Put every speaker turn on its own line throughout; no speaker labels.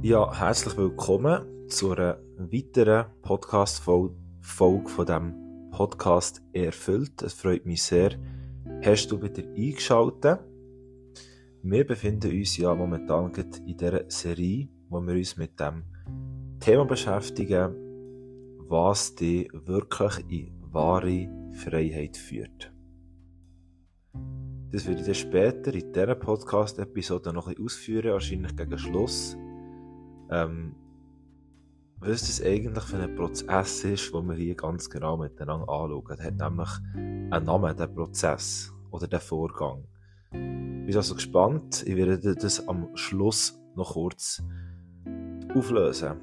Ja, herzlich willkommen zu einer weiteren Podcast-Folge von diesem Podcast Erfüllt. Es freut mich sehr, hast du wieder eingeschaltet. Wir befinden uns ja momentan in dieser Serie, wo wir uns mit dem Thema beschäftigen, was dich wirklich in wahre Freiheit führt. Das werde ich dann später in dieser Podcast-Episode noch ein bisschen ausführen, wahrscheinlich gegen Schluss. Ähm, was das eigentlich für ein Prozess ist, den wir hier ganz genau miteinander anschauen. Das hat nämlich einen Namen, der Prozess oder der Vorgang. Ich bin also gespannt. Ich werde das am Schluss noch kurz auflösen.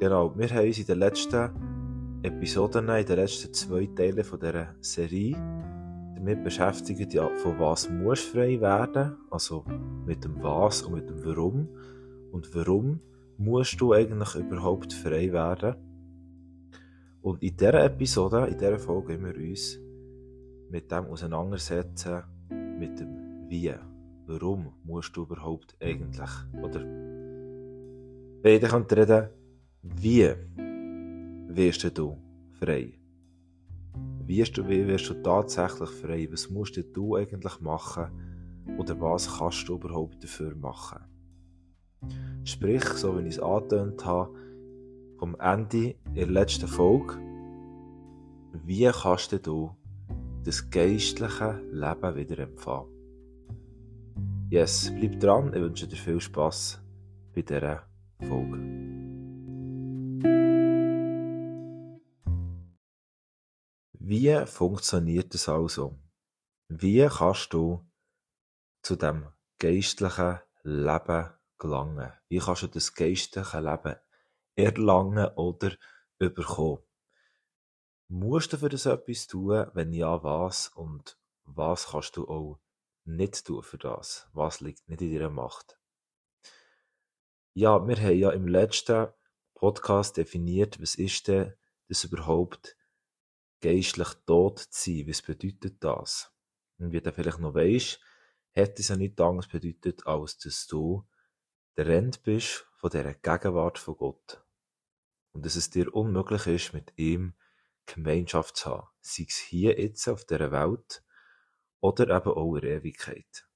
Genau, wir haben uns in den letzten Episoden, in den letzten zwei Teilen von dieser Serie damit beschäftigt, ja, von was muss frei werden, also mit dem Was und mit dem Warum. Und warum musst du eigentlich überhaupt frei werden? Und in dieser Episode, in dieser Folge, wir uns mit dem auseinandersetzen, mit dem Wie. Warum musst du überhaupt eigentlich? Oder beide können reden, wie wirst du frei? Wie wirst du tatsächlich frei? Was musst du eigentlich machen? Oder was kannst du überhaupt dafür machen? Sprich, so wie ich es angetönt habe, vom Ende der letzten Folge, wie kannst du das geistliche Leben wieder empfangen? Yes, bleib dran, ich wünsche dir viel Spaß bei dieser Folge. Wie funktioniert das also? Wie kannst du zu dem geistlichen Leben gelangen? Wie kannst du das geistliche Leben erlangen oder überkommen? Musst du für das etwas tun? Wenn ja, was? Und was kannst du auch nicht tun für das? Was liegt nicht in deiner Macht? Ja, wir haben ja im letzten Podcast definiert, was ist denn das überhaupt geistlich tot zu sein? Was bedeutet das? Und wie du vielleicht noch weißt, hat es ja nicht anderes bedeutet, als dass du der Rent bist von dieser Gegenwart von Gott. Und dass es dir unmöglich ist, mit ihm Gemeinschaft zu haben. Sei es hier jetzt auf dieser Welt oder eben auch in der Ewigkeit.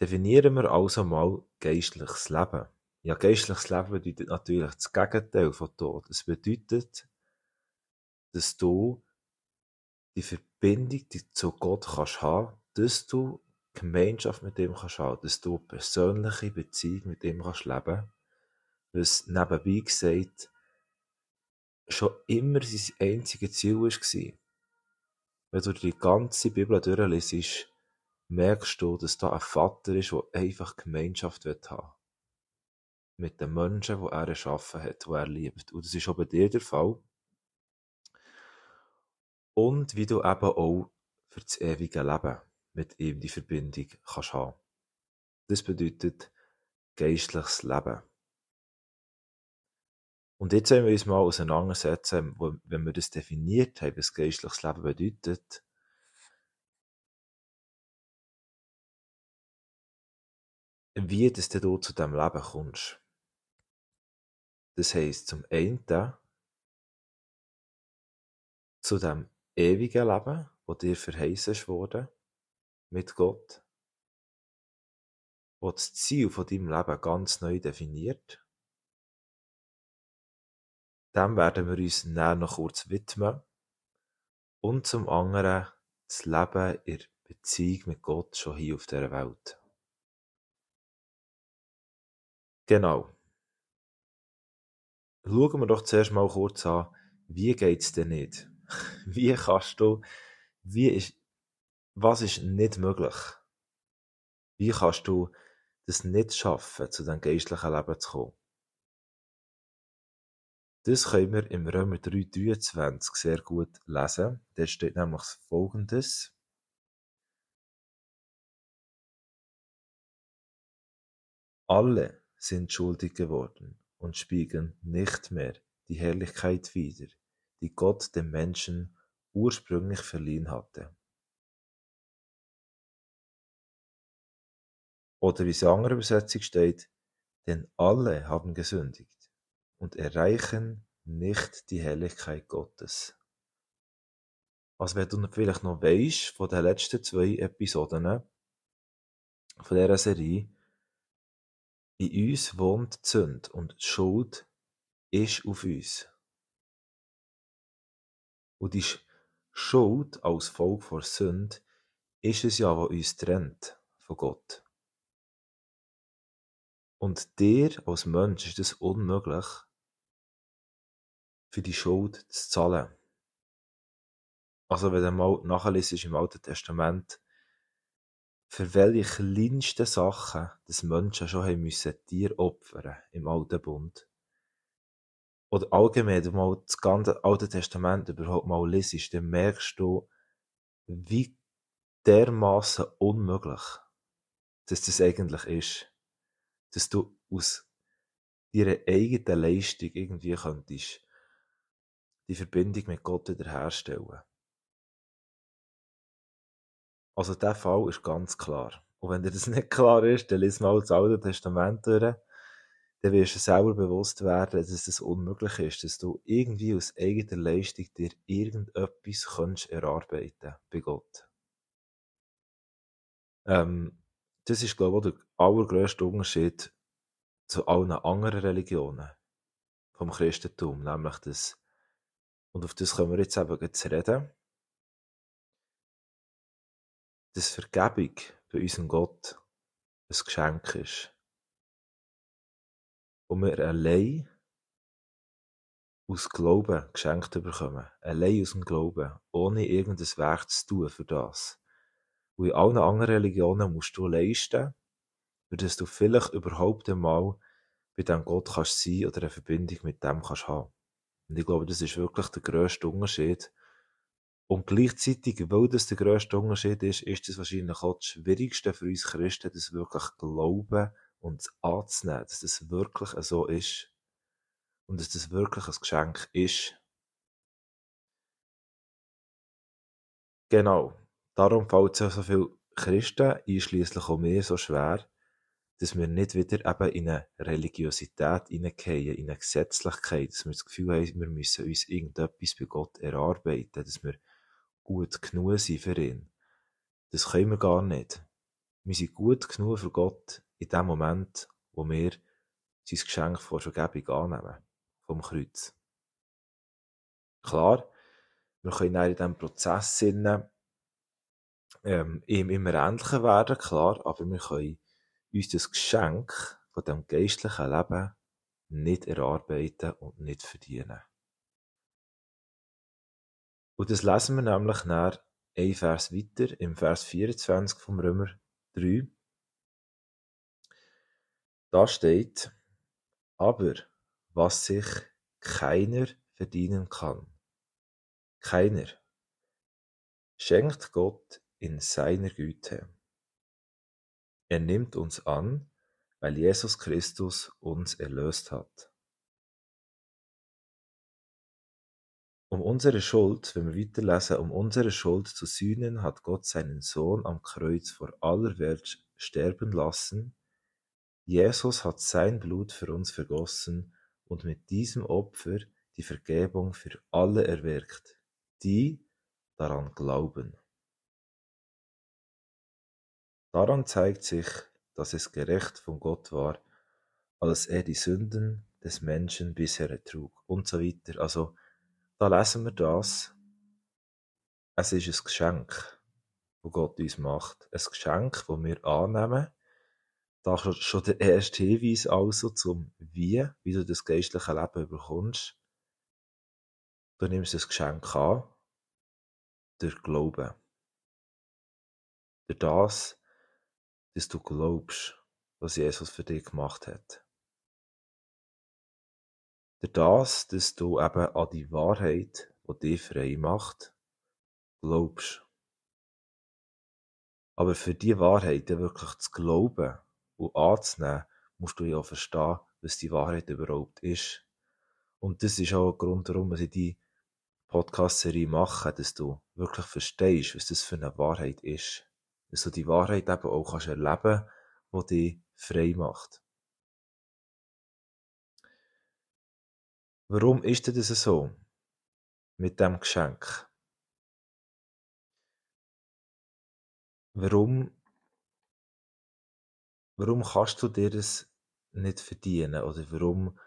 Definieren wir also mal geistliches Leben. Ja, geistliches Leben bedeutet natürlich das Gegenteil von Tod. Es bedeutet, dass du die Verbindung die zu Gott kannst haben, dass du Gemeinschaft mit ihm kannst haben, dass du eine persönliche Beziehung mit ihm kannst leben, was nebenbei gesagt schon immer sein einziges Ziel war. Wenn du die ganze Bibel durchliest, merkst du, dass da ein Vater ist, der einfach Gemeinschaft haben will. Mit den Menschen, die er erschaffen hat, die er liebt. Und das ist auch bei dir der Fall. Und wie du eben auch für das ewige Leben mit ihm die Verbindung kannst haben. Das bedeutet geistliches Leben. Und jetzt wollen wir uns mal auseinandersetzen, wenn wir das definiert haben, was geistliches Leben bedeutet, wie dass du zu diesem Leben kommst. Das heisst, zum einen zu dem ewigen Leben, wo dir verheißen wurde, mit Gott, wo das Ziel von deinem Leben ganz neu definiert. Dem werden wir uns näher noch kurz widmen. Und zum anderen das Leben in Beziehung mit Gott schon hier auf der Welt. Genau. Schauen wir doch zuerst mal kurz an, wie geht es denn nicht? Wie kannst du, wie ist, was ist nicht möglich? Wie kannst du das nicht schaffen, zu deinem geistlichen Leben zu kommen? Das können wir im Römer 3,23 sehr gut lesen. Da steht nämlich folgendes. Alle sind schuldig geworden und spiegeln nicht mehr die Herrlichkeit wider, die Gott dem Menschen ursprünglich verliehen hatte. Oder wie es in anderer Übersetzung steht, Denn alle haben gesündigt und erreichen nicht die Herrlichkeit Gottes. Also wenn du vielleicht noch weisst von den letzten zwei Episoden von dieser Serie, in uns wohnt die Sünde und die Schuld ist auf uns. Und die Schuld als Folge von Sünde ist es ja, was uns trennt von Gott. Und dir als Mensch ist es unmöglich, für die Schuld zu zahlen. Also wenn du mal nachliest im Alten Testament, für welche kleinsten Sachen das Menschen schon haben müssen Tier opfern im Alten Bund. Oder allgemein, wenn du mal das ganze Alte Testament überhaupt mal liest, dann merkst du, wie dermaßen unmöglich, dass das eigentlich ist. Dass du aus deiner eigenen Leistung irgendwie könntest die Verbindung mit Gott wiederherstellen. Also der Fall ist ganz klar. Und wenn dir das nicht klar ist, dann lies mal das Alte Testament durch. Dann wirst du selber bewusst werden, dass es unmöglich ist, dass du irgendwie aus eigener Leistung dir irgendetwas kannst erarbeiten bei Gott. Ähm, das ist, glaube ich, der allergrößte Unterschied zu allen anderen Religionen vom Christentum, nämlich das, und auf das können wir jetzt eben zu reden, dass Vergebung bei unserem Gott ein Geschenk ist. Und wir allein aus Glauben geschenkt bekommen. Allein aus dem Glauben. Ohne irgendein Werk zu tun für das. Und in allen anderen Religionen musst du leisten, für dass du vielleicht überhaupt einmal bei diesem Gott kannst sein oder eine Verbindung mit dem kannst haben. Und ich glaube, das ist wirklich der grösste Unterschied und gleichzeitig, weil das der grösste Unterschied ist, ist es wahrscheinlich auch das Schwierigste für uns Christen, das wirklich glauben und anzunehmen, dass das wirklich so ist. Und dass das wirklich ein Geschenk ist. Genau. Darum fällt es ja so viel Christen, einschließlich auch mir, so schwer, dass wir nicht wieder eben in eine Religiosität hineingehen, in eine Gesetzlichkeit, dass wir das Gefühl haben, wir müssen uns irgendetwas bei Gott erarbeiten, dass wir gut genug sein für ihn. Das können wir gar nicht. Wir sind gut genug für Gott in dem Moment, wo wir sein Geschenk von Vergebung annehmen. Vom Kreuz. Klar, wir können in diesem Prozess sinnen, ähm, ihm immer ähnlicher werden, klar, aber wir können uns das Geschenk von dem geistlichen Leben nicht erarbeiten und nicht verdienen. Und das lesen wir nämlich nach ein Vers weiter, im Vers 24 vom Römer 3. Da steht, aber was sich keiner verdienen kann, keiner, schenkt Gott in seiner Güte. Er nimmt uns an, weil Jesus Christus uns erlöst hat. Um unsere Schuld, wenn wir weiterlesen, um unsere Schuld zu sühnen, hat Gott seinen Sohn am Kreuz vor aller Welt sterben lassen. Jesus hat sein Blut für uns vergossen und mit diesem Opfer die Vergebung für alle erwirkt, die daran glauben. Daran zeigt sich, dass es gerecht von Gott war, als er die Sünden des Menschen bisher ertrug und so weiter. Also da lesen wir das. Es ist ein Geschenk, das Gott uns macht. Ein Geschenk, das wir annehmen. Da schon der erste Hinweis also zum Wie, wie du das geistliche Leben bekommst. Du nimmst das Geschenk an durch Glauben. Durch das, dass du glaubst, was Jesus für dich gemacht hat. Das, dass du eben an die Wahrheit, die dich frei macht, glaubst. Aber für die Wahrheit wirklich zu glauben und anzunehmen, musst du ja verstehen, was die Wahrheit überhaupt ist. Und das ist auch ein Grund, warum wir die Podcast-Serie machen, dass du wirklich verstehst, was das für eine Wahrheit ist. Dass du die Wahrheit eben auch kannst erleben kannst, die dich frei macht. Warum ist das so mit dem Geschenk? Warum, warum kannst du dir das nicht verdienen? Oder warum,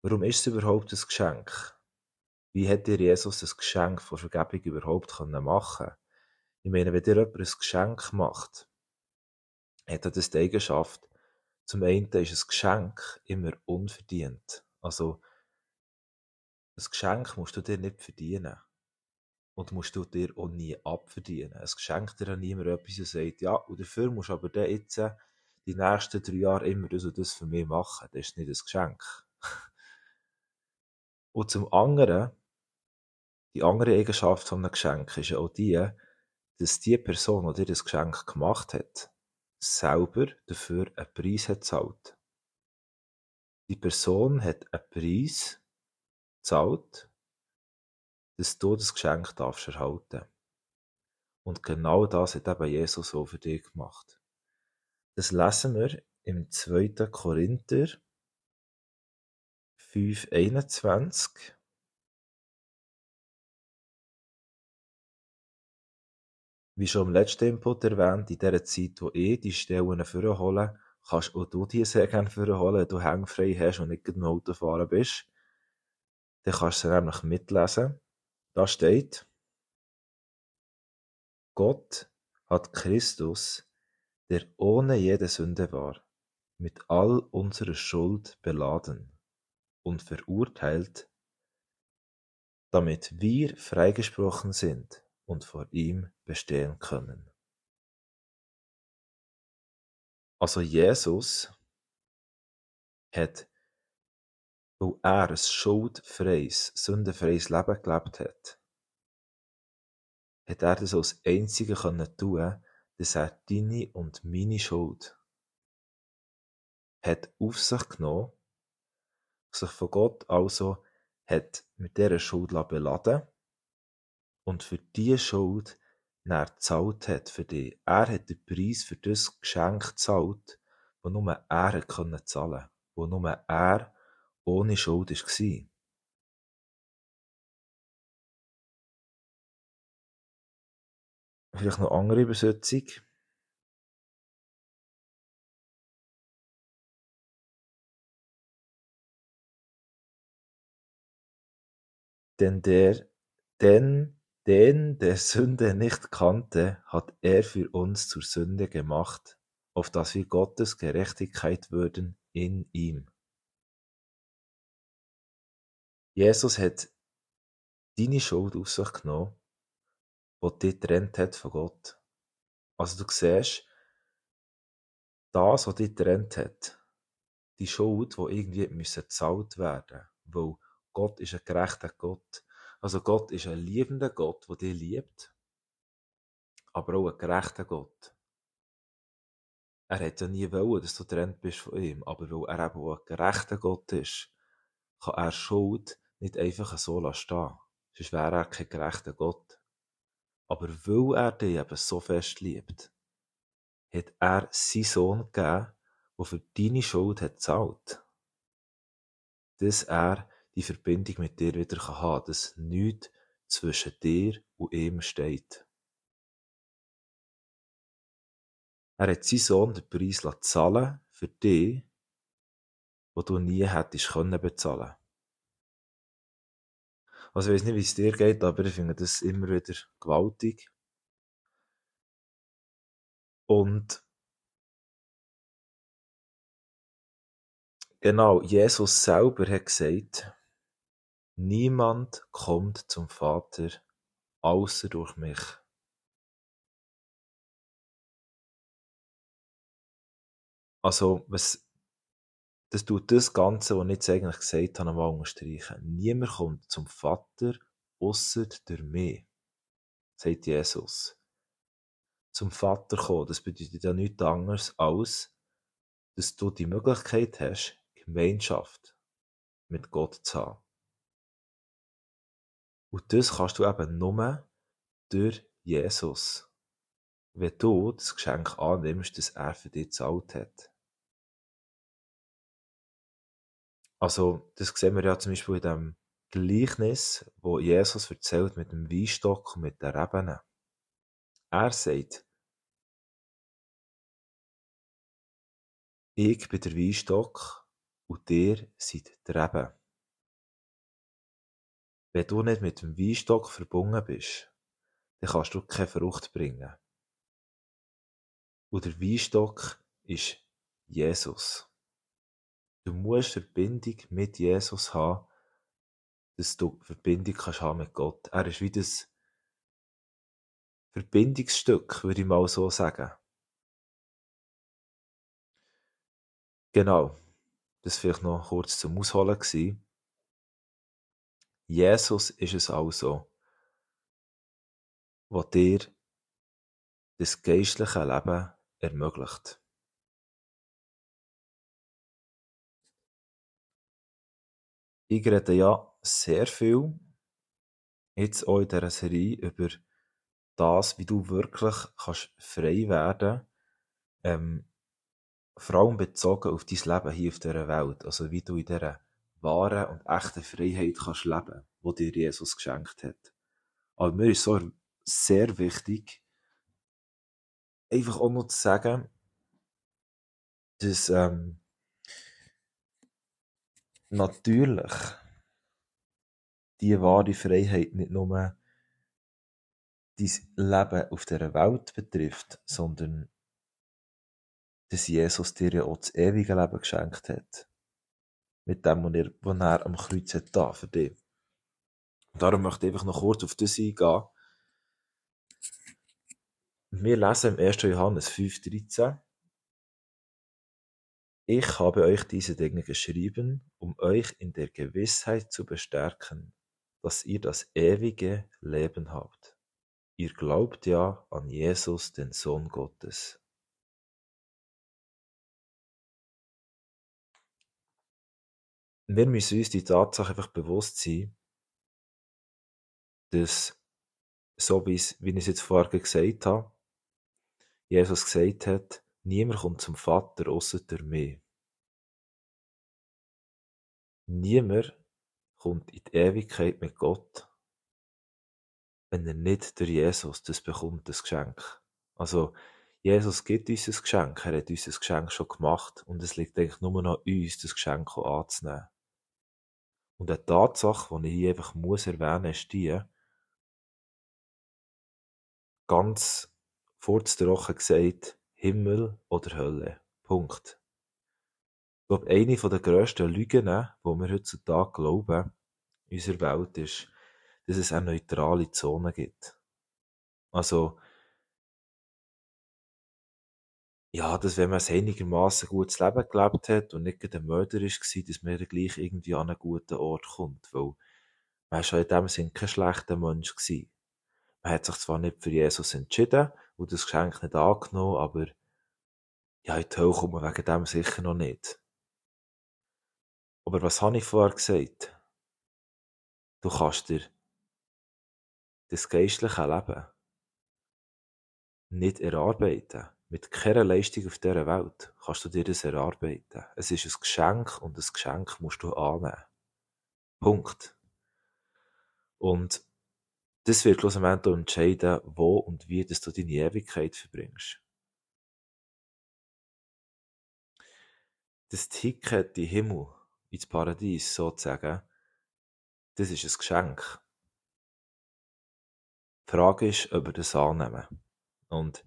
warum ist es überhaupt ein Geschenk? Wie hat dir Jesus das Geschenk von Vergebung überhaupt machen können? Ich meine, wenn dir jemand ein Geschenk macht, hat er das die Eigenschaft, zum einen ist ein Geschenk immer unverdient. Also, ein Geschenk musst du dir nicht verdienen. Und musst du dir auch nie abverdienen. Es geschenkt dir niemand etwas und sagt, ja, und dafür musst du aber dann jetzt die nächsten drei Jahre immer das und das für mich machen. Das ist nicht ein Geschenk. und zum anderen, die andere Eigenschaft von einem Geschenk ist ja auch die, dass die Person, die dir das Geschenk gemacht hat, selber dafür einen Preis hat gezahlt. Die Person hat einen Preis gezahlt, dass du das Geschenk darfst erhalten. Und genau das hat eben Jesus so für dich gemacht. Das lesen wir im 2. Korinther 5,21. Wie schon im letzten Input erwähnt, in der Zeit, wo ich die Stellen vorhole, kannst auch du die sehr gerne vorholen, wenn du hängfrei hast und nicht im Auto fahren bist. Dann kannst du sie nämlich mitlesen. Da steht, Gott hat Christus, der ohne jede Sünde war, mit all unserer Schuld beladen und verurteilt, damit wir freigesprochen sind und vor ihm bestehen können. Also Jesus hat, weil er ein schuldfreies, sündenfreies Leben gelebt hat, hat er das als Einzige können dass er deine und meine Schuld hat auf sich genommen, sich von Gott also hat mit dieser Schuld beladen und für diese Schuld dann gezahlt hat für dich. Er hat den Preis für das Geschenk gezahlt, wo nur er können zahlen, wo nur er ohne Schuld war. Vielleicht noch andere Übersetzung. Denn der, denn den der Sünde nicht kannte, hat er für uns zur Sünde gemacht, auf dass wir Gottes Gerechtigkeit würden in ihm. Jesus hat deine Schuld auf sich genommen, die dich getrennt hat von Gott. Also du siehst, das, was dich getrennt hat, die Schuld, die irgendwie gezahlt werden weil Gott ist ein gerechter Gott also Gott ist ein liebender Gott, der dich liebt, aber auch ein gerechter Gott. Er hat ja nie wollen, dass du getrennt bist von ihm, aber weil er eben auch ein gerechter Gott ist, kann er Schuld nicht einfach so stehen. Sonst wäre er kein gerechter Gott. Aber weil er dich eben so fest liebt, hat er seinen Sohn gegeben, der für deine Schuld hat gezahlt. Dass er die Verbindung mit dir wieder haben kann, dass nichts zwischen dir und ihm steht. Er hat seinen Sohn den Preis zahlen für dich, wo du nie hättest können bezahlen. Also ich weiß nicht, wie es dir geht, aber ich finde das immer wieder gewaltig. Und genau, Jesus selber hat gesagt, Niemand kommt zum Vater außer durch mich. Also, was, das tut das Ganze, was ich jetzt eigentlich gesagt habe, einmal unterstreichen. Niemand kommt zum Vater außer durch mich, sagt Jesus. Zum Vater kommen, das bedeutet ja nichts anderes als, dass du die Möglichkeit hast, Gemeinschaft mit Gott zu haben. Und das kannst du eben nur durch Jesus. Wenn du das Geschenk annimmst, das er für dich gezahlt hat. Also, das sehen wir ja zum Beispiel in dem Gleichnis, wo Jesus erzählt mit dem Weinstock und mit der Reben. Er sagt, ich bin der Weinstock und dir seid die Reben. Wenn du nicht mit dem Weinstock verbunden bist, dann kannst du keine Frucht bringen. Und der Weinstock ist Jesus. Du musst Verbindung mit Jesus haben, dass du Verbindung kannst haben mit Gott. Er ist wie das Verbindungsstück, würde ich mal so sagen. Genau. Das vielleicht noch kurz zum Ausholen gewesen. Jesus ist es also, was dir das geistliche Leben ermöglicht. Ich rede ja sehr viel, jetzt auch in dieser Serie, über das, wie du wirklich kannst frei werden ähm, vor allem bezogen auf dein Leben hier auf dieser Welt, also wie du in dieser wahren und echten Freiheit kannst leben, die dir Jesus geschenkt hat. Aber mir ist so sehr wichtig, einfach auch noch zu sagen, dass ähm, natürlich die wahre Freiheit nicht nur dein Leben auf dieser Welt betrifft, sondern dass Jesus dir ja auch das ewige Leben geschenkt hat. Mit dem, was er, was er am Kreuz hat da für dich. Und darum möchte ich einfach noch kurz auf das eingehen. Wir lesen im 1. Johannes 5,13 Ich habe euch diese Dinge geschrieben, um euch in der Gewissheit zu bestärken, dass ihr das ewige Leben habt. Ihr glaubt ja an Jesus, den Sohn Gottes. Wir müssen uns die Tatsache einfach bewusst sein, dass, so wie, ich es jetzt vorher gesagt habe, Jesus gesagt hat, niemand kommt zum Vater außer durch mich. Niemand kommt in die Ewigkeit mit Gott, wenn er nicht durch Jesus das bekommt, das Geschenk. Also, Jesus gibt uns ein Geschenk, er hat uns ein Geschenk schon gemacht und es liegt eigentlich nur noch an uns, das Geschenk anzunehmen. Und eine Tatsache, die ich hier einfach muss erwähnen muss, ist die, ganz furztrocken gesagt, Himmel oder Hölle. Punkt. Ich glaube, eine der grössten Lügen, die wir heutzutage glauben, in unserer Welt ist, dass es eine neutrale Zone gibt. Also, ja, dass wenn man ein einigermaßen gutes Leben gelebt hat und nicht ein Mörder war, dass man gleich irgendwie an einen guten Ort kommt. Weil man war schon in dem Sinne kein schlechter Mensch. Gewesen. Man hat sich zwar nicht für Jesus entschieden und das Geschenk nicht angenommen, aber ja, in die Hölle kommt man wegen dem sicher noch nicht. Aber was habe ich vorher gesagt? Du kannst dir das geistliche Leben nicht erarbeiten. Mit keiner Leistung auf dieser Welt kannst du dir das erarbeiten. Es ist ein Geschenk und das Geschenk musst du annehmen. Punkt. Und das wird schlussendlich entscheiden, wo und wie dass du deine Ewigkeit verbringst. Das Ticket in Himmel, ins Paradies sozusagen, das ist ein Geschenk. Die Frage ist, ob wir das annehmen. Und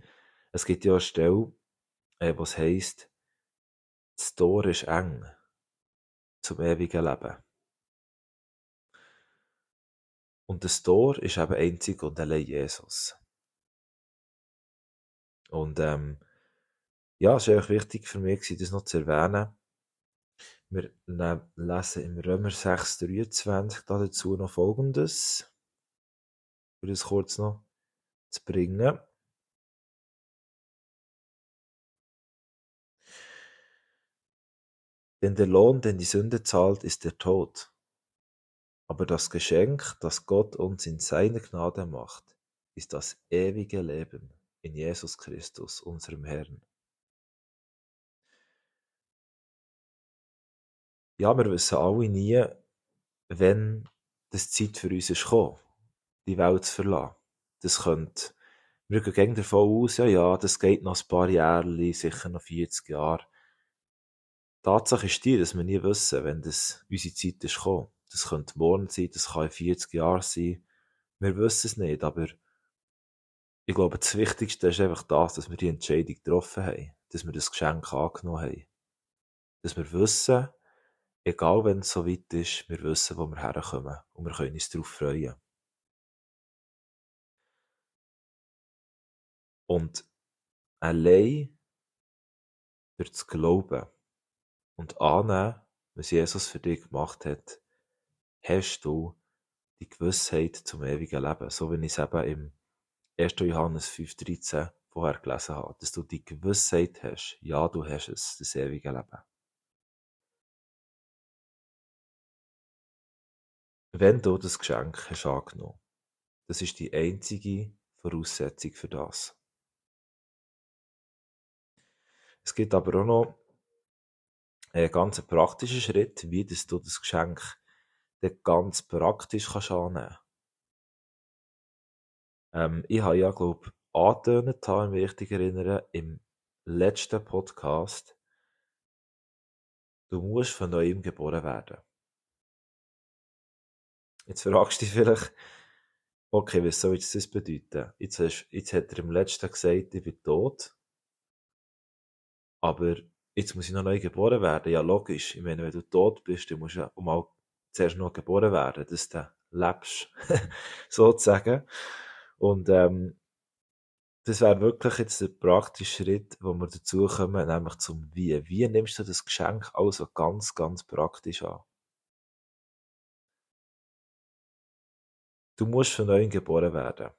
es gibt ja eine Stelle, äh, was heisst, das Tor ist eng zum ewigen Leben. Und das Tor ist eben einzig und allein Jesus. Und ähm, ja, es war eigentlich wichtig für mich, das noch zu erwähnen. Wir lesen im Römer 6, 23 dazu noch Folgendes. Um das kurz noch zu bringen. Denn der Lohn, den die Sünde zahlt, ist der Tod. Aber das Geschenk, das Gott uns in seiner Gnade macht, ist das ewige Leben in Jesus Christus, unserem Herrn. ja, wir wissen alle nie, wenn das Zeit für uns ist die Welt zu verlassen. Das könnte, wir gehen davon aus, ja, ja, das geht noch ein paar Jahre, sicher noch 40 Jahre. Tatsache ist die, dass wir nie wissen, wenn das unsere Zeit ist gekommen. Das könnte morgen sein, das kann in 40 Jahren sein. Wir wissen es nicht, aber ich glaube, das Wichtigste ist einfach das, dass wir die Entscheidung getroffen haben, dass wir das Geschenk angenommen haben. Dass wir wissen, egal wenn es so weit ist, wir wissen, wo wir herkommen und wir können uns darauf freuen. Und allein durch das Glauben und annehmen, was Jesus für dich gemacht hat, hast du die Gewissheit zum ewigen Leben. So wie ich es eben im 1. Johannes 5,13 vorher gelesen habe. Dass du die Gewissheit hast, ja, du hast es, das ewige Leben. Wenn du das Geschenk hast angenommen, das ist die einzige Voraussetzung für das. Es gibt aber auch noch ein ganz praktischer Schritt, wie du das Geschenk dann ganz praktisch kannst annehmen ähm, Ich habe ja, glaube ich, angetönt, wenn ich mich erinnere, im letzten Podcast, du musst von neuem geboren werden. Jetzt fragst du dich vielleicht, okay, was soll jetzt das bedeuten? Jetzt, hast, jetzt hat er im letzten gesagt, ich bin tot, aber jetzt muss ich noch neu geboren werden. Ja, logisch. Ich meine, wenn du tot bist, dann musst du ja mal zuerst noch geboren werden, dass du lebst, sozusagen. Und ähm, das wäre wirklich jetzt der praktische Schritt, wo wir dazu kommen, nämlich zum Wie. Wie nimmst du das Geschenk also ganz, ganz praktisch an? Du musst von neuem geboren werden.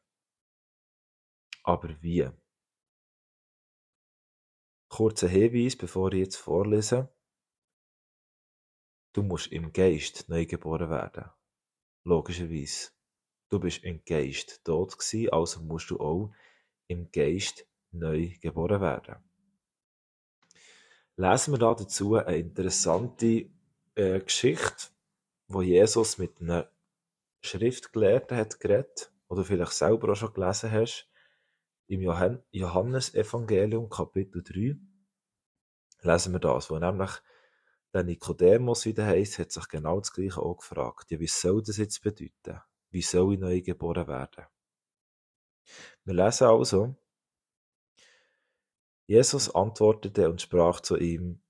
Aber wie? Kurzer Hinweis, bevor ich jetzt vorlese. Du musst im Geist neu geboren werden. Logischerweise. Du bist im Geist tot gewesen, also musst du auch im Geist neu geboren werden. Lesen wir da dazu eine interessante äh, Geschichte, wo Jesus mit einer Schriftgelehrten hat geredet, oder vielleicht selber auch schon gelesen hast, im Johannesevangelium Kapitel 3 lesen wir das, wo nämlich der Nikodemus, wie der heisst, hat sich genau das Gleiche auch gefragt. Ja, wie soll das jetzt bedeuten? Wie soll ich neu geboren werden? Wir lesen also, Jesus antwortete und sprach zu ihm,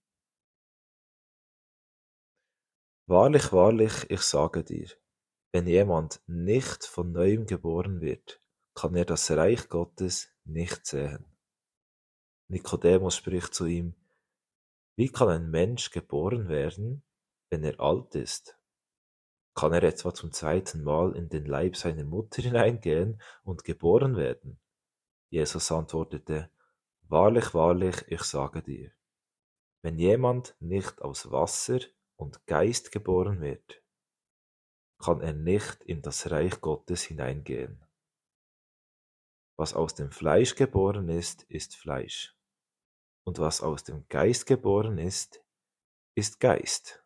Wahrlich, wahrlich, ich sage dir, wenn jemand nicht von neuem geboren wird, kann er das Reich Gottes nicht sehen. Nikodemus spricht zu ihm, wie kann ein Mensch geboren werden, wenn er alt ist? Kann er etwa zum zweiten Mal in den Leib seiner Mutter hineingehen und geboren werden? Jesus antwortete, Wahrlich, wahrlich, ich sage dir, wenn jemand nicht aus Wasser und Geist geboren wird, kann er nicht in das Reich Gottes hineingehen. Was aus dem Fleisch geboren ist, ist Fleisch. Und was aus dem Geist geboren ist, ist Geist.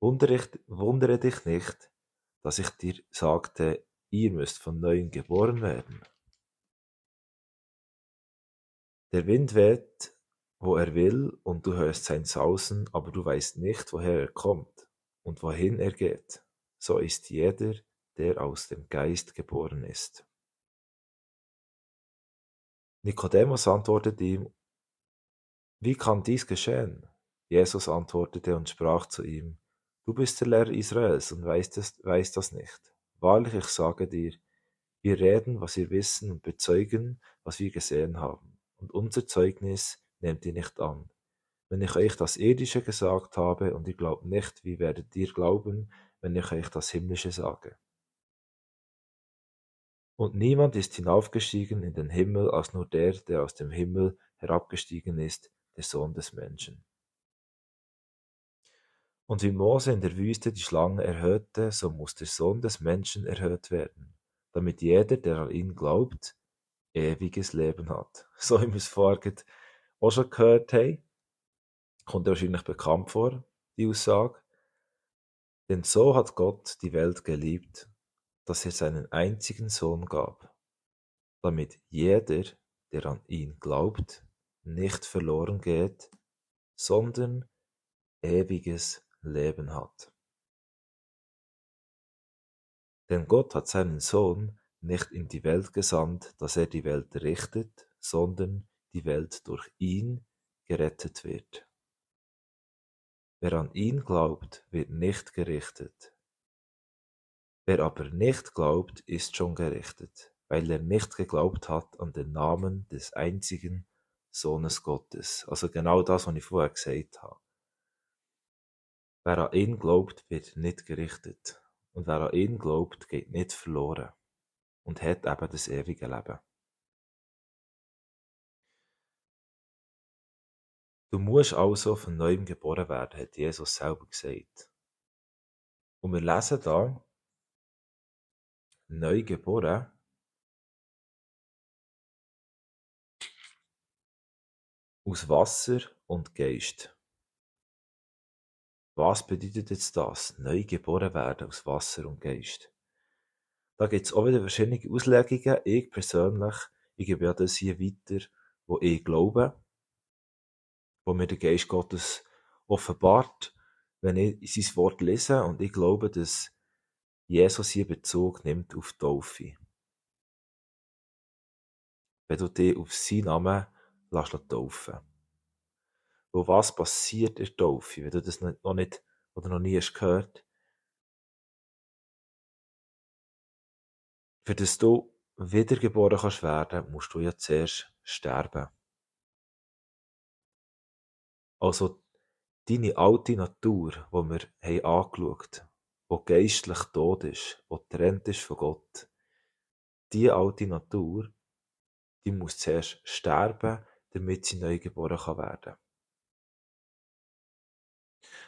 Wundere dich nicht, dass ich dir sagte, ihr müsst von neuem geboren werden. Der Wind weht, wo er will, und du hörst sein Sausen, aber du weißt nicht, woher er kommt und wohin er geht. So ist jeder, der aus dem Geist geboren ist. Nikodemus antwortete ihm, wie kann dies geschehen? Jesus antwortete und sprach zu ihm, du bist der Lehrer Israels und weißt das, weißt das nicht. Wahrlich, ich sage dir, wir reden, was wir wissen und bezeugen, was wir gesehen haben. Und unser Zeugnis nehmt ihr nicht an. Wenn ich euch das Irdische gesagt habe und ihr glaubt nicht, wie werdet ihr glauben, wenn ich euch das Himmlische sage? Und niemand ist hinaufgestiegen in den Himmel als nur der, der aus dem Himmel herabgestiegen ist, der Sohn des Menschen. Und wie Mose in der Wüste die Schlange erhöhte, so muss der Sohn des Menschen erhöht werden, damit jeder, der an ihn glaubt, ewiges Leben hat. So wie wir es vorher auch schon gehört haben, Kommt dir wahrscheinlich bekannt vor, die Aussage. Denn so hat Gott die Welt geliebt, dass er seinen einzigen Sohn gab, damit jeder, der an ihn glaubt, nicht verloren geht, sondern ewiges Leben hat. Denn Gott hat seinen Sohn nicht in die Welt gesandt, dass er die Welt richtet, sondern die Welt durch ihn gerettet wird. Wer an ihn glaubt, wird nicht gerichtet. Wer aber nicht glaubt, ist schon gerichtet, weil er nicht geglaubt hat an den Namen des einzigen Sohnes Gottes. Also genau das, was ich vorher gesagt habe. Wer an ihn glaubt, wird nicht gerichtet. Und wer an ihn glaubt, geht nicht verloren und hat eben das ewige Leben. Du musst also von neuem geboren werden, hat Jesus selber gesagt. Und wir lesen da, neu geboren, aus Wasser und Geist. Was bedeutet jetzt das? Neu geboren werden aus Wasser und Geist. Da gibt es auch wieder verschiedene Auslegungen. Ich persönlich, ich gebe ja das hier weiter, wo ich glaube wo mir der Geist Gottes offenbart, wenn ich sein Wort lese und ich glaube, dass Jesus hier Bezug nimmt auf die Taufe. Wenn du dich auf seinen Namen lässt taufen. Wo was passiert in Taufe, wenn du das noch nicht oder noch nie hast gehört? Für das du wiedergeboren kannst werden, musst du ja zuerst sterben. Also deine alte Natur, die wir haben angeschaut die geistlich tot ist, die getrennt ist von Gott, diese alte Natur, die muss zuerst sterben, damit sie neu geboren kann werden.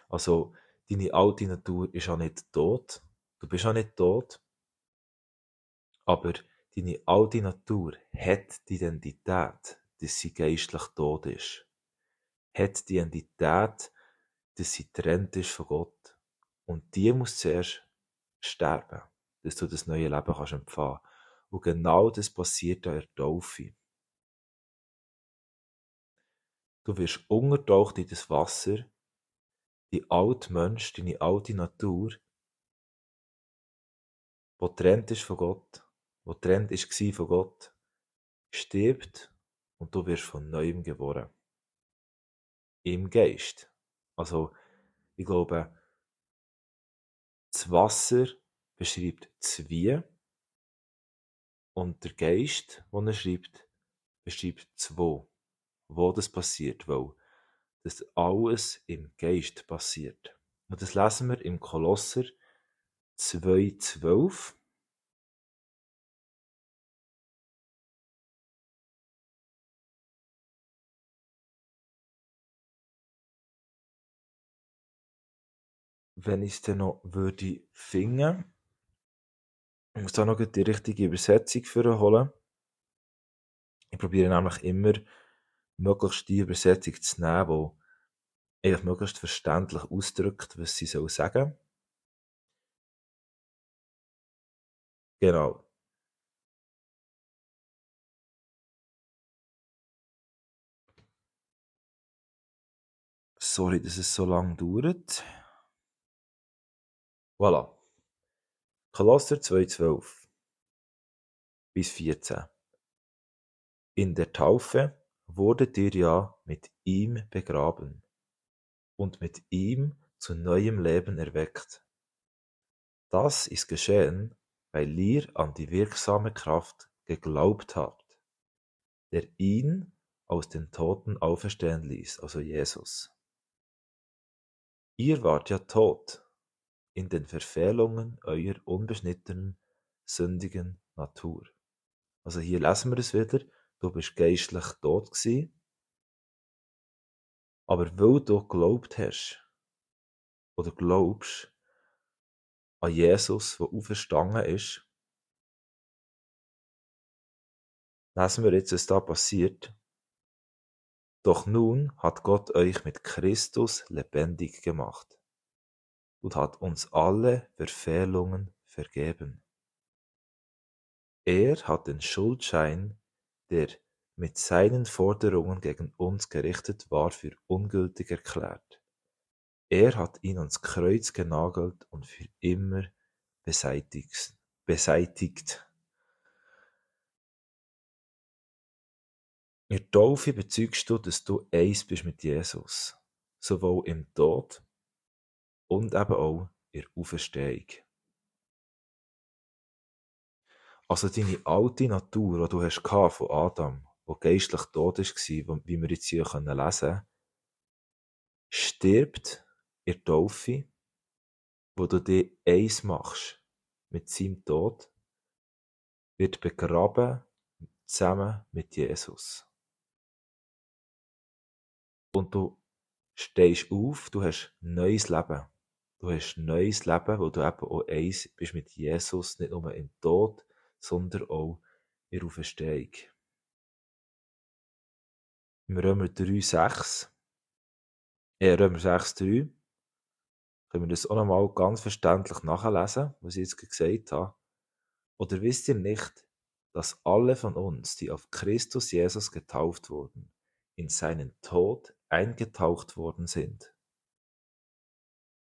Also, deine alte Natur ist auch nicht tot, du bist auch nicht tot, aber deine alte Natur hat die Identität, dass sie geistlich tot ist hat die Identität, dass sie trennt ist von Gott. Und die muss zuerst sterben, dass du das neue Leben kannst empfangen. Und genau das passiert an der Taufe. Du wirst untertaucht in das Wasser, die alte Mensch, deine alte Natur, wo trennt ist von Gott, wo trennt ist von Gott, stirbt und du wirst von neuem geboren im Geist. Also, ich glaube, das Wasser beschreibt das Wie und der Geist, den er schreibt, beschreibt das Wo. Wo das passiert, weil das alles im Geist passiert. Und das lesen wir im Kolosser 2,12. Wenn ich es dann noch würde finden. Ich muss da noch die richtige Übersetzung für holen. Ich probiere nämlich immer, möglichst die Übersetzung zu nehmen, die eigentlich möglichst verständlich ausdrückt, was sie soll sagen. Genau. Sorry, dass es so lange dauert. Voilà. Kolosser 2,12 bis 14. In der Taufe wurdet ihr ja mit ihm begraben und mit ihm zu neuem Leben erweckt. Das ist geschehen, weil ihr an die wirksame Kraft geglaubt habt, der ihn aus den Toten auferstehen ließ, also Jesus. Ihr wart ja tot in den Verfehlungen eurer unbeschnittenen, sündigen Natur. Also hier lesen wir es wieder, du bist geistlich tot gewesen, aber weil du geglaubt hast, oder glaubst, an Jesus, der auferstanden ist, lesen wir jetzt, was da passiert. Doch nun hat Gott euch mit Christus lebendig gemacht und hat uns alle Verfehlungen vergeben. Er hat den Schuldschein, der mit seinen Forderungen gegen uns gerichtet war, für ungültig erklärt. Er hat ihn ans Kreuz genagelt und für immer beseitigt. beseitigt. In Taufe bezeugst du, dass du eins bist mit Jesus, sowohl im Tod und eben auch in der Auferstehung. Also deine alte Natur, die du hast von Adam, wo geistlich tot war, wie wir jetzt hier lesen können, stirbt in der Taufe, wo du dich eins machst mit seinem Tod, wird begraben zusammen mit Jesus und du stehst auf, du hast neues Leben. Du hast neues Leben, wo du eben auch eins bist mit Jesus, nicht nur im Tod, sondern auch in der Auferstehung. Im Römer 3, 6, äh, Römer 6, 3, können wir das auch nochmal ganz verständlich nachlesen, was ich jetzt gesagt habe. Oder wisst ihr nicht, dass alle von uns, die auf Christus Jesus getauft wurden, in seinen Tod eingetaucht worden sind.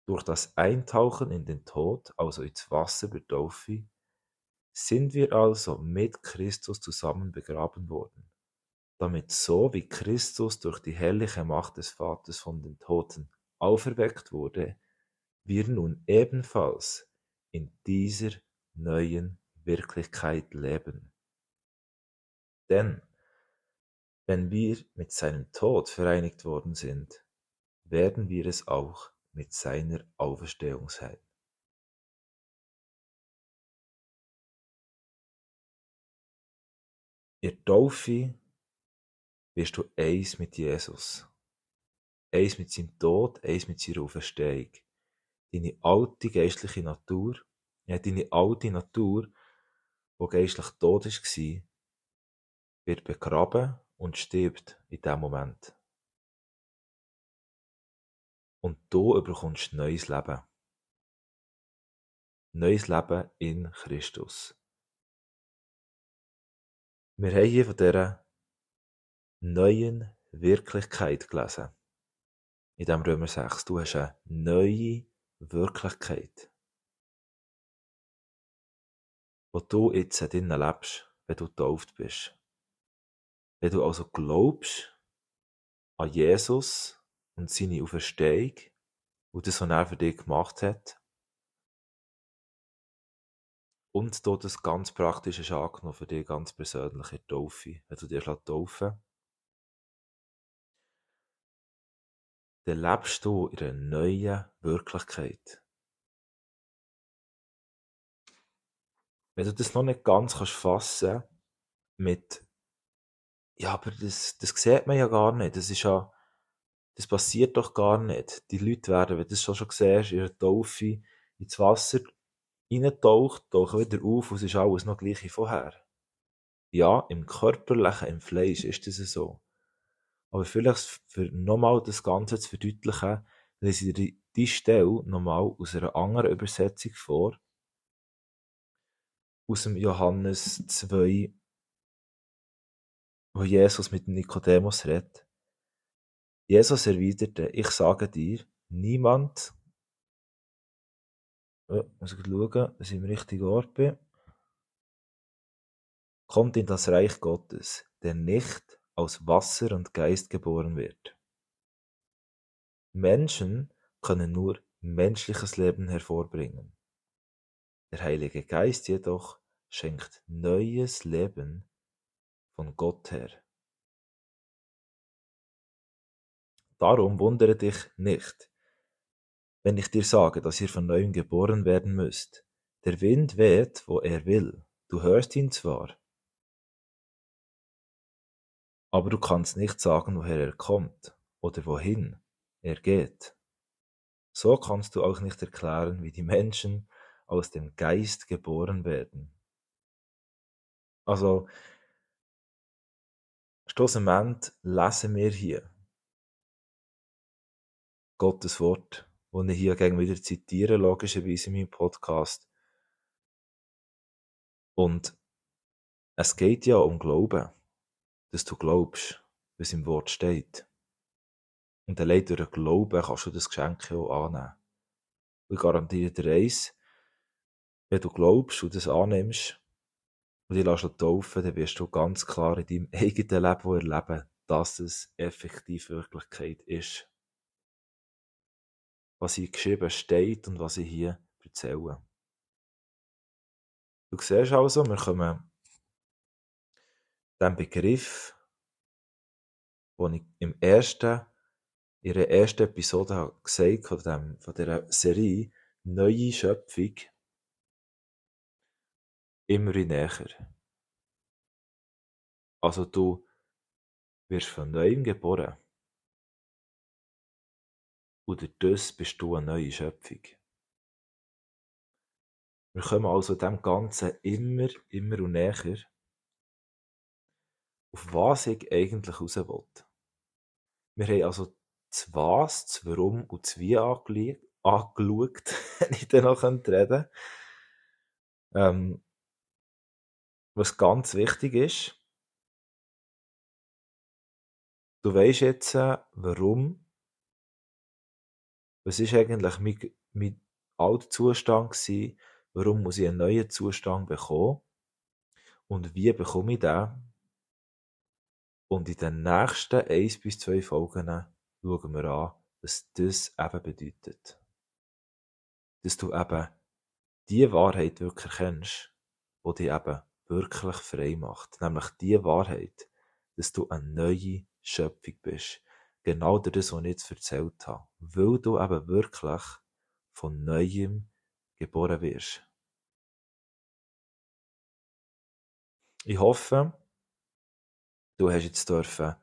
Durch das Eintauchen in den Tod, also ins Wasser der Taufe, sind wir also mit Christus zusammen begraben worden, damit so wie Christus durch die herrliche Macht des Vaters von den Toten auferweckt wurde, wir nun ebenfalls in dieser neuen Wirklichkeit leben. Denn wenn wir mit seinem Tod vereinigt worden sind, werden wir es auch mit seiner Auferstehung sein. In Taufe wirst du eins mit Jesus. Eins mit seinem Tod, eins mit seiner Auferstehung. Deine alte geistliche Natur, ja, deine alte Natur, die geistlich tot war, wird begraben und stirbt in dem Moment. Und du bekommst neues Leben. Neues Leben in Christus. Wir haben hier von dieser neuen Wirklichkeit gelesen. In dem Römer 6. Du hast eine neue Wirklichkeit. Wo du jetzt drinnen lebst, wenn du getauft bist. Wenn du also glaubst an Jesus und seine Auferstehung und das, was er für dich gemacht hat, und du das ganz praktisch ist für dich ganz persönliche Taufe, wenn du dich taufen dann lebst du in einer neuen Wirklichkeit. Wenn du das noch nicht ganz kannst fassen mit ja, aber das, das sieht man ja gar nicht. Das ist ja, das passiert doch gar nicht. Die Leute werden, wenn du das schon, schon siehst, in der Taufe ins Wasser reintaucht, tauchen wieder auf und es ist alles noch gleich wie vorher. Ja, im Körperlichen, im Fleisch ist das so. Aber vielleicht, für nochmal das Ganze zu verdeutlichen, lese ich dir die Stelle nochmal aus einer anderen Übersetzung vor. Aus dem Johannes 2, wo Jesus mit Nikodemus redet. Jesus erwiderte, ich sage dir, niemand, oh, muss ich schauen, dass ich im richtigen Ort bin, kommt in das Reich Gottes, der nicht aus Wasser und Geist geboren wird. Menschen können nur menschliches Leben hervorbringen. Der Heilige Geist jedoch schenkt neues Leben von Gott her. Darum wundere dich nicht, wenn ich dir sage, dass ihr von neuem geboren werden müsst. Der Wind weht, wo er will. Du hörst ihn zwar, aber du kannst nicht sagen, woher er kommt oder wohin er geht. So kannst du auch nicht erklären, wie die Menschen aus dem Geist geboren werden. Also, Schlussendlich lesen wir hier Gottes Wort, das ich hier gegen wieder zitiere, logischerweise in meinem Podcast. Und es geht ja um Glauben, dass du glaubst, was im Wort steht. Und allein durch den Glauben kannst du das Geschenk auch annehmen. Ich garantiere dir eins, wenn du glaubst und das annimmst und dich lässt taufen, dann wirst du ganz klar in deinem eigenen Leben erleben, dass es effektiv Wirklichkeit ist. Was hier geschrieben steht und was ich hier erzähle. Du siehst also, wir kommen dem Begriff, den ich im ersten, in der ersten Episode habe gesagt von, dem, von dieser Serie, neue Schöpfung, immer näher. Also du wirst von neuem geboren. Und durch das bist du eine neue Schöpfung. Wir kommen also dem Ganzen immer, immer und näher, auf was ich eigentlich raus will. Wir haben also das Was, das Warum und das Wie angeschaut, wenn ich dann noch reden ähm, Was ganz wichtig ist, du weißt jetzt, warum, was ist eigentlich mein, mein alter Zustand gewesen, Warum muss ich einen neuen Zustand bekommen? Und wie bekomme ich den? Und in den nächsten eins bis zwei Folgen schauen wir an, was das eben bedeutet. Dass du eben die Wahrheit wirklich kennst, die dich eben wirklich frei macht. Nämlich die Wahrheit, dass du eine neue Schöpfung bist. Genau das, was ich jetzt erzählt habe. Weil du eben wirklich von Neuem geboren wirst. Ich hoffe, du hast jetzt dürfen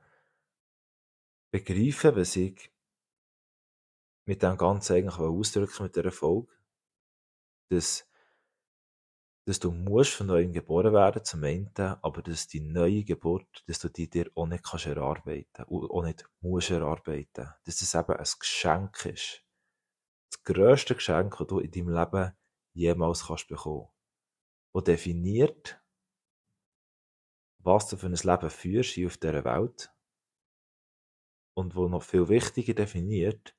begreifen, was ich mit dem Ganzen eigentlich ausdrücken mit dieser Folge. Dass, dass du musst von neuem geboren werden, zum einen, aber dass die neue Geburt, dass du die dir auch nicht kannst erarbeiten und auch nicht musst erarbeiten. Dass das eben ein Geschenk ist. Das grösste Geschenk, das du in deinem Leben jemals kannst bekommen. Das definiert, was du für ein Leben führst hier auf dieser Welt. Und wo noch viel wichtiger definiert,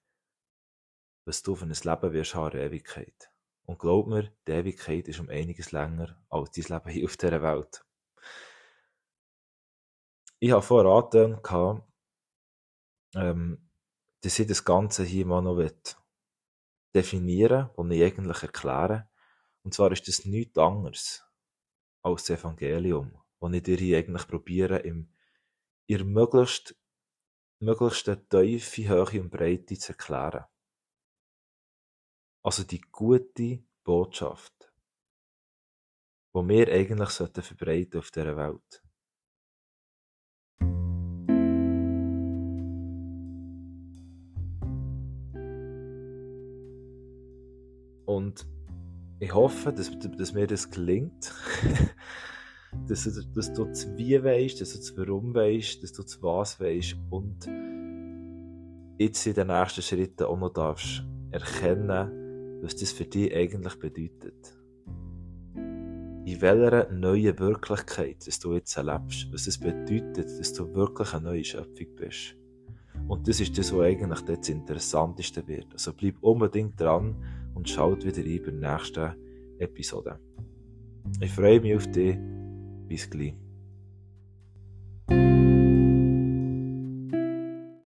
was du für ein Leben wirst haben in Ewigkeit. Und glaub mir, die Ewigkeit ist um einiges länger als dein Leben hier auf dieser Welt. Ich habe vorher angetan, ähm, dass ich das Ganze hier mal noch definieren was ich eigentlich erkläre. Und zwar ist das nichts anderes als das Evangelium, das ich dir hier eigentlich probiere, im, in möglichst, möglichsten Tiefe, Höhe und Breite zu erklären. Also die gute Botschaft, die wir eigentlich sollten verbreiten auf dieser Welt. Und ich hoffe, dass, dass mir das gelingt. dass, dass du das Wie weißt, dass du das Warum weißt, dass du das Was weißt und jetzt in den nächsten Schritten auch noch darfst erkennen, was das für dich eigentlich bedeutet. In welcher neuen Wirklichkeit, dass du jetzt erlebst, was es bedeutet, dass du wirklich eine neue Schöpfung bist. Und das ist das, was eigentlich das Interessanteste wird. Also bleib unbedingt dran und schaut wieder rein bei der nächsten Episode. Ich freue mich auf dich. Bis gleich.